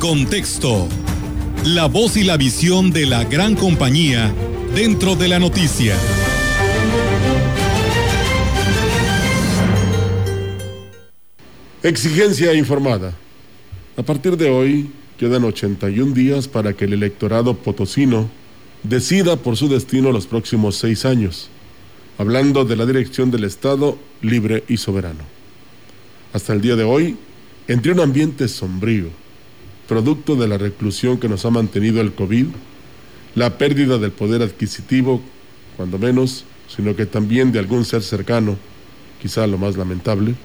contexto. La voz y la visión de la gran compañía dentro de la noticia. Exigencia informada. A partir de hoy quedan 81 días para que el electorado potosino decida por su destino los próximos seis años, hablando de la dirección del Estado libre y soberano. Hasta el día de hoy, entre un ambiente sombrío, producto de la reclusión que nos ha mantenido el COVID, la pérdida del poder adquisitivo, cuando menos, sino que también de algún ser cercano, quizá lo más lamentable,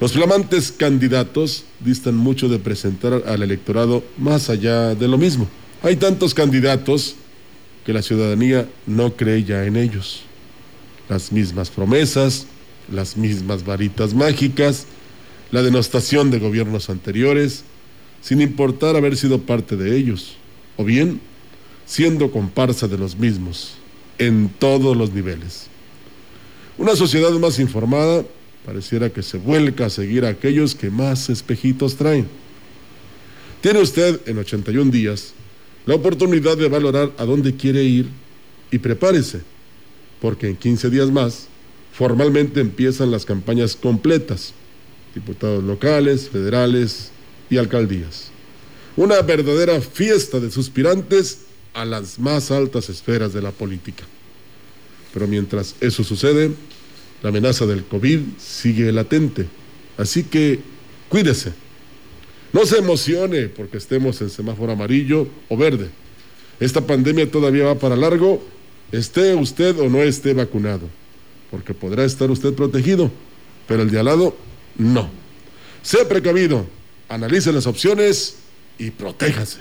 los flamantes candidatos distan mucho de presentar al electorado más allá de lo mismo. Hay tantos candidatos que la ciudadanía no cree ya en ellos. Las mismas promesas, las mismas varitas mágicas, la denostación de gobiernos anteriores, sin importar haber sido parte de ellos, o bien siendo comparsa de los mismos, en todos los niveles. Una sociedad más informada pareciera que se vuelca a seguir a aquellos que más espejitos traen. Tiene usted en 81 días la oportunidad de valorar a dónde quiere ir y prepárese, porque en 15 días más formalmente empiezan las campañas completas, diputados locales, federales y alcaldías. Una verdadera fiesta de suspirantes a las más altas esferas de la política. Pero mientras eso sucede, la amenaza del COVID sigue latente. Así que cuídese. No se emocione porque estemos en semáforo amarillo o verde. Esta pandemia todavía va para largo, esté usted o no esté vacunado, porque podrá estar usted protegido, pero el de al lado no. Sea precavido, analice las opciones y protéjase.